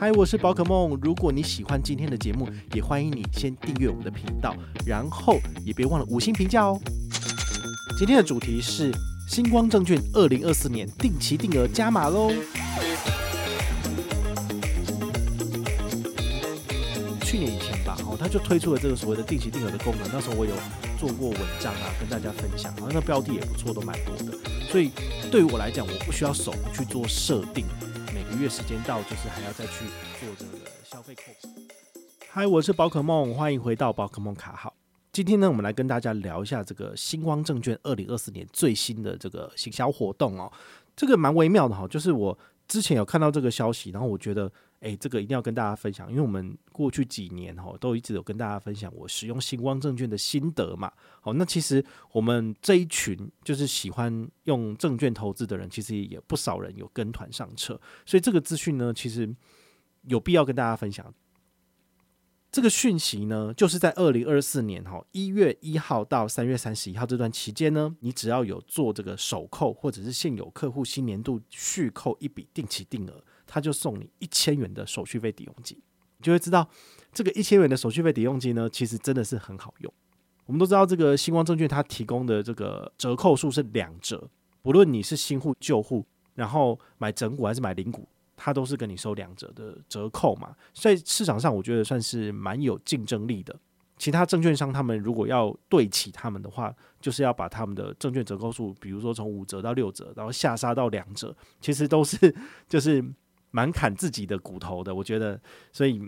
嗨，我是宝可梦。如果你喜欢今天的节目，也欢迎你先订阅我们的频道，然后也别忘了五星评价哦。今天的主题是星光证券二零二四年定期定额加码喽。去年以前吧，哦，他就推出了这个所谓的定期定额的功能。那时候我有做过文章啊，跟大家分享，好像那标的也不错，都蛮多的。所以对于我来讲，我不需要手去做设定。五月时间到，就是还要再去做这个消费扣。嗨，我是宝可梦，欢迎回到宝可梦卡号。今天呢，我们来跟大家聊一下这个星光证券二零二四年最新的这个行销活动哦。这个蛮微妙的哈，就是我之前有看到这个消息，然后我觉得。诶，这个一定要跟大家分享，因为我们过去几年哈都一直有跟大家分享我使用新光证券的心得嘛。好，那其实我们这一群就是喜欢用证券投资的人，其实也不少人有跟团上车，所以这个资讯呢，其实有必要跟大家分享。这个讯息呢，就是在二零二四年哈一月一号到三月三十一号这段期间呢，你只要有做这个首扣或者是现有客户新年度续扣一笔定期定额。他就送你一千元的手续费抵用金，你就会知道这个一千元的手续费抵用金呢，其实真的是很好用。我们都知道这个新光证券它提供的这个折扣数是两折，不论你是新户旧户，然后买整股还是买零股，它都是跟你收两折的折扣嘛。所以市场上我觉得算是蛮有竞争力的。其他证券商他们如果要对齐他们的话，就是要把他们的证券折扣数，比如说从五折到六折，然后下杀到两折，其实都是就是。蛮砍自己的骨头的，我觉得。所以，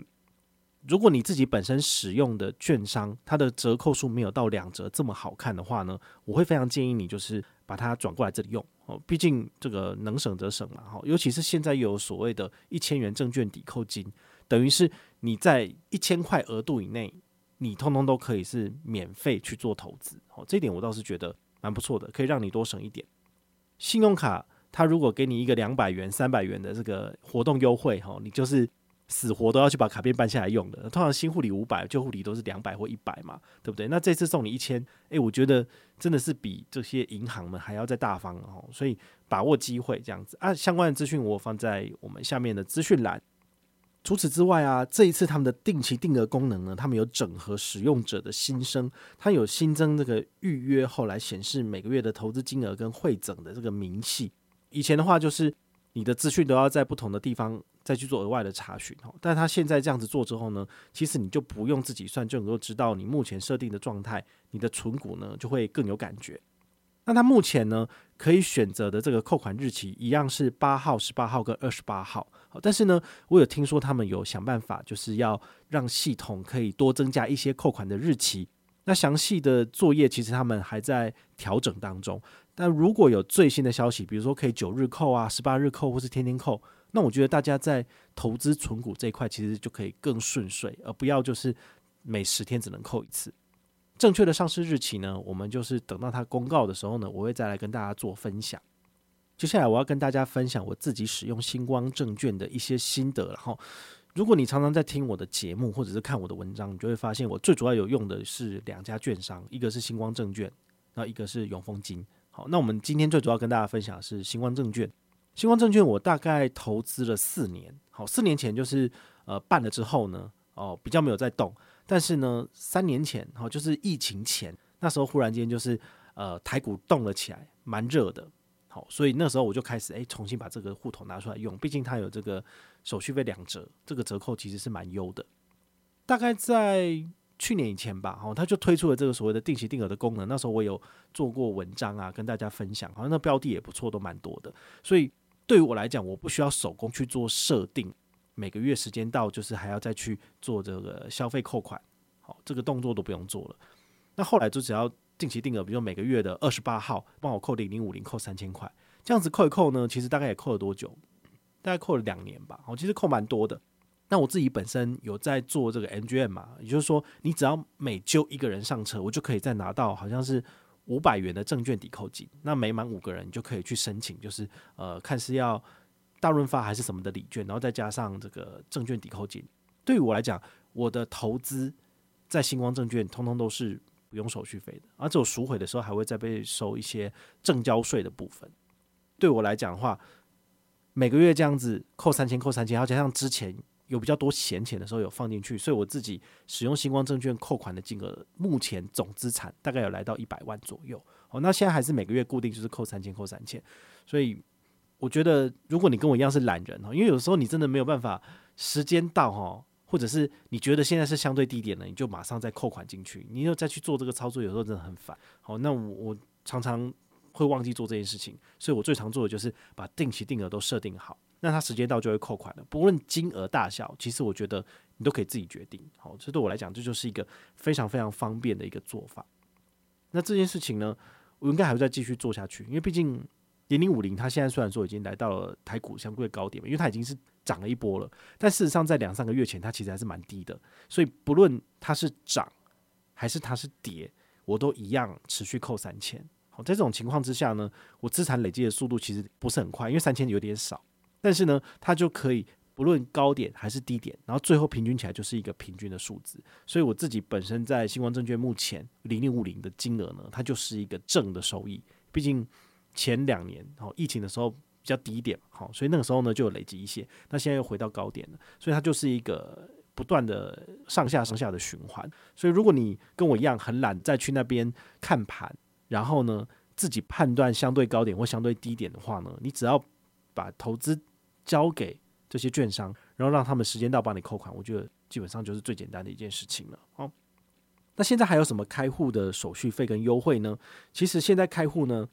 如果你自己本身使用的券商，它的折扣数没有到两折这么好看的话呢，我会非常建议你就是把它转过来这里用哦。毕竟这个能省则省嘛，哈。尤其是现在有所谓的一千元证券抵扣金，等于是你在一千块额度以内，你通通都可以是免费去做投资。哦，这点我倒是觉得蛮不错的，可以让你多省一点。信用卡。他如果给你一个两百元、三百元的这个活动优惠，哈，你就是死活都要去把卡片办下来用的。通常新护理五百，旧护理都是两百或一百嘛，对不对？那这次送你一千，诶，我觉得真的是比这些银行们还要再大方哦。所以把握机会这样子啊，相关的资讯我放在我们下面的资讯栏。除此之外啊，这一次他们的定期定额功能呢，他们有整合使用者的心声，它有新增这个预约后来显示每个月的投资金额跟汇整的这个明细。以前的话就是你的资讯都要在不同的地方再去做额外的查询哦，但他现在这样子做之后呢，其实你就不用自己算就能够知道你目前设定的状态，你的存股呢就会更有感觉。那他目前呢可以选择的这个扣款日期一样是八号、十八号跟二十八号，但是呢，我有听说他们有想办法，就是要让系统可以多增加一些扣款的日期。那详细的作业其实他们还在调整当中。但如果有最新的消息，比如说可以九日扣啊、十八日扣，或是天天扣，那我觉得大家在投资存股这一块，其实就可以更顺遂，而不要就是每十天只能扣一次。正确的上市日期呢，我们就是等到它公告的时候呢，我会再来跟大家做分享。接下来我要跟大家分享我自己使用星光证券的一些心得。然后，如果你常常在听我的节目或者是看我的文章，你就会发现我最主要有用的是两家券商，一个是星光证券，那一个是永丰金。好，那我们今天最主要跟大家分享的是新光证券。新光证券我大概投资了四年，好，四年前就是呃办了之后呢，哦比较没有在动，但是呢三年前，好就是疫情前，那时候忽然间就是呃台股动了起来，蛮热的，好，所以那时候我就开始诶、重新把这个户头拿出来用，毕竟它有这个手续费两折，这个折扣其实是蛮优的，大概在。去年以前吧，哦，他就推出了这个所谓的定期定额的功能。那时候我有做过文章啊，跟大家分享，好像那标的也不错，都蛮多的。所以对于我来讲，我不需要手工去做设定，每个月时间到就是还要再去做这个消费扣款，好，这个动作都不用做了。那后来就只要定期定额，比如每个月的二十八号帮我扣零零五零，扣三千块，这样子扣一扣呢，其实大概也扣了多久？大概扣了两年吧，哦，其实扣蛮多的。那我自己本身有在做这个 MGM 嘛，也就是说，你只要每揪一个人上车，我就可以再拿到好像是五百元的证券抵扣金。那每满五个人，你就可以去申请，就是呃，看是要大润发还是什么的礼券，然后再加上这个证券抵扣金。对于我来讲，我的投资在星光证券，通通都是不用手续费的，而且我赎回的时候还会再被收一些证交税的部分。对我来讲的话，每个月这样子扣三千，扣三千，然后加上之前。有比较多闲钱的时候有放进去，所以我自己使用星光证券扣款的金额，目前总资产大概有来到一百万左右。哦，那现在还是每个月固定就是扣三千，扣三千。所以我觉得，如果你跟我一样是懒人哦，因为有时候你真的没有办法，时间到哈，或者是你觉得现在是相对低点了，你就马上再扣款进去，你又再去做这个操作，有时候真的很烦。好，那我我常常会忘记做这件事情，所以我最常做的就是把定期定额都设定好。那它时间到就会扣款了，不论金额大小，其实我觉得你都可以自己决定。好，这对我来讲，这就是一个非常非常方便的一个做法。那这件事情呢，我应该还会再继续做下去，因为毕竟零零五零它现在虽然说已经来到了台股相对高点，因为它已经是涨了一波了，但事实上在两三个月前它其实还是蛮低的，所以不论它是涨还是它是跌，我都一样持续扣三千。好，在这种情况之下呢，我资产累积的速度其实不是很快，因为三千有点少。但是呢，它就可以不论高点还是低点，然后最后平均起来就是一个平均的数字。所以我自己本身在新光证券目前零零五零的金额呢，它就是一个正的收益。毕竟前两年哦疫情的时候比较低一点，好，所以那个时候呢就有累积一些。那现在又回到高点了，所以它就是一个不断的上下上下的循环。所以如果你跟我一样很懒，再去那边看盘，然后呢自己判断相对高点或相对低点的话呢，你只要把投资交给这些券商，然后让他们时间到帮你扣款，我觉得基本上就是最简单的一件事情了。哦，那现在还有什么开户的手续费跟优惠呢？其实现在开户呢，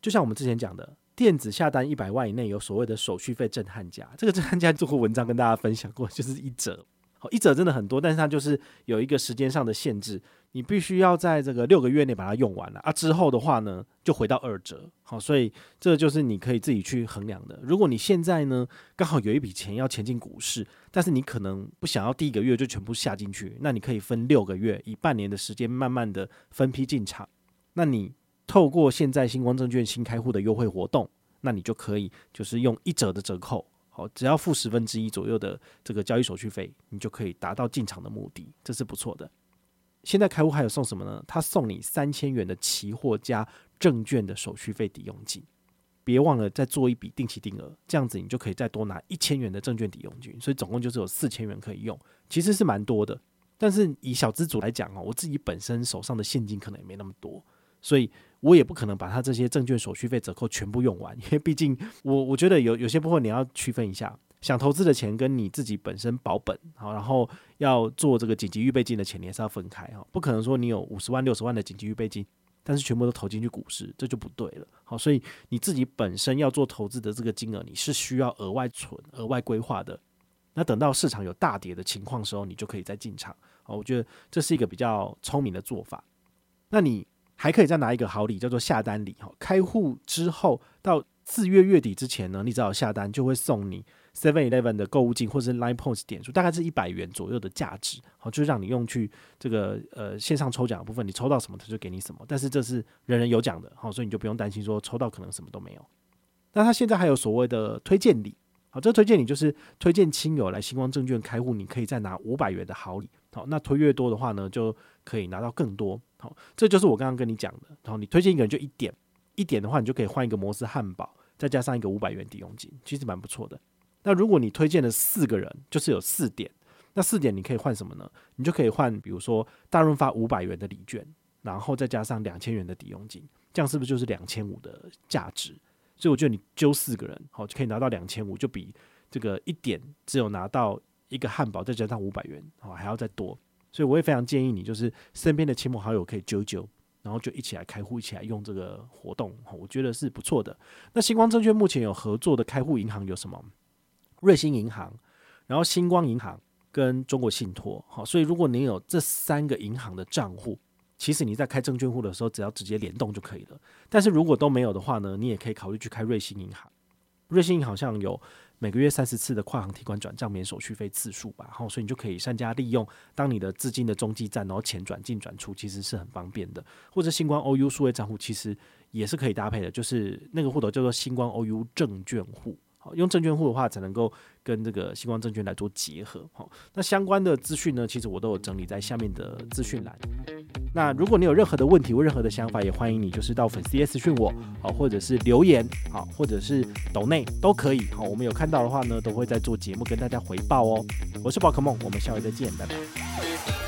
就像我们之前讲的，电子下单一百万以内有所谓的手续费震撼价，这个震撼价做过文章跟大家分享过，就是一折。好，一折真的很多，但是它就是有一个时间上的限制。你必须要在这个六个月内把它用完了啊，之后的话呢，就回到二折。好，所以这就是你可以自己去衡量的。如果你现在呢刚好有一笔钱要前进股市，但是你可能不想要第一个月就全部下进去，那你可以分六个月，以半年的时间慢慢的分批进场。那你透过现在新光证券新开户的优惠活动，那你就可以就是用一折的折扣，好，只要付十分之一左右的这个交易手续费，你就可以达到进场的目的，这是不错的。现在开户还有送什么呢？他送你三千元的期货加证券的手续费抵用金，别忘了再做一笔定期定额，这样子你就可以再多拿一千元的证券抵用金，所以总共就是有四千元可以用，其实是蛮多的。但是以小资主来讲哦，我自己本身手上的现金可能也没那么多，所以我也不可能把他这些证券手续费折扣全部用完，因为毕竟我我觉得有有些部分你要区分一下。想投资的钱跟你自己本身保本好，然后要做这个紧急预备金的钱，你还是要分开哈，不可能说你有五十万、六十万的紧急预备金，但是全部都投进去股市，这就不对了。好，所以你自己本身要做投资的这个金额，你是需要额外存、额外规划的。那等到市场有大跌的情况时候，你就可以再进场。好，我觉得这是一个比较聪明的做法。那你还可以再拿一个好礼，叫做下单礼。哈，开户之后到四月月底之前呢，你只要下单就会送你。Seven Eleven 的购物金或者是 Line Points 点数，大概是一百元左右的价值，好，就是让你用去这个呃线上抽奖的部分，你抽到什么他就给你什么，但是这是人人有奖的，好，所以你就不用担心说抽到可能什么都没有。那他现在还有所谓的推荐礼，好，这推荐礼就是推荐亲友来新光证券开户，你可以再拿五百元的好礼，好，那推越多的话呢，就可以拿到更多，好，这就是我刚刚跟你讲的，然后你推荐一个人就一点，一点的话你就可以换一个摩斯汉堡，再加上一个五百元抵用金，其实蛮不错的。那如果你推荐了四个人，就是有四点，那四点你可以换什么呢？你就可以换，比如说大润发五百元的礼券，然后再加上两千元的抵用金，这样是不是就是两千五的价值？所以我觉得你揪四个人，好，就可以拿到两千五，就比这个一点只有拿到一个汉堡再加上五百元，好，还要再多。所以我也非常建议你，就是身边的亲朋好友可以揪揪，然后就一起来开户，一起来用这个活动，我觉得是不错的。那星光证券目前有合作的开户银行有什么？瑞星银行，然后星光银行跟中国信托，好，所以如果你有这三个银行的账户，其实你在开证券户的时候，只要直接联动就可以了。但是如果都没有的话呢，你也可以考虑去开瑞星银行。瑞星银行好像有每个月三十次的跨行提款转账免手续费次数吧，好，所以你就可以善加利用，当你的资金的中继站，然后钱转进转出，其实是很方便的。或者星光 OU 数位账户其实也是可以搭配的，就是那个户头叫做星光 OU 证券户。用证券户的话，才能够跟这个星光证券来做结合。好，那相关的资讯呢，其实我都有整理在下面的资讯栏。那如果你有任何的问题或任何的想法，也欢迎你就是到粉丝页私讯我，好，或者是留言，好，或者是抖内都可以，好，我们有看到的话呢，都会在做节目跟大家回报哦。我是宝可梦，我们下回再见，拜拜。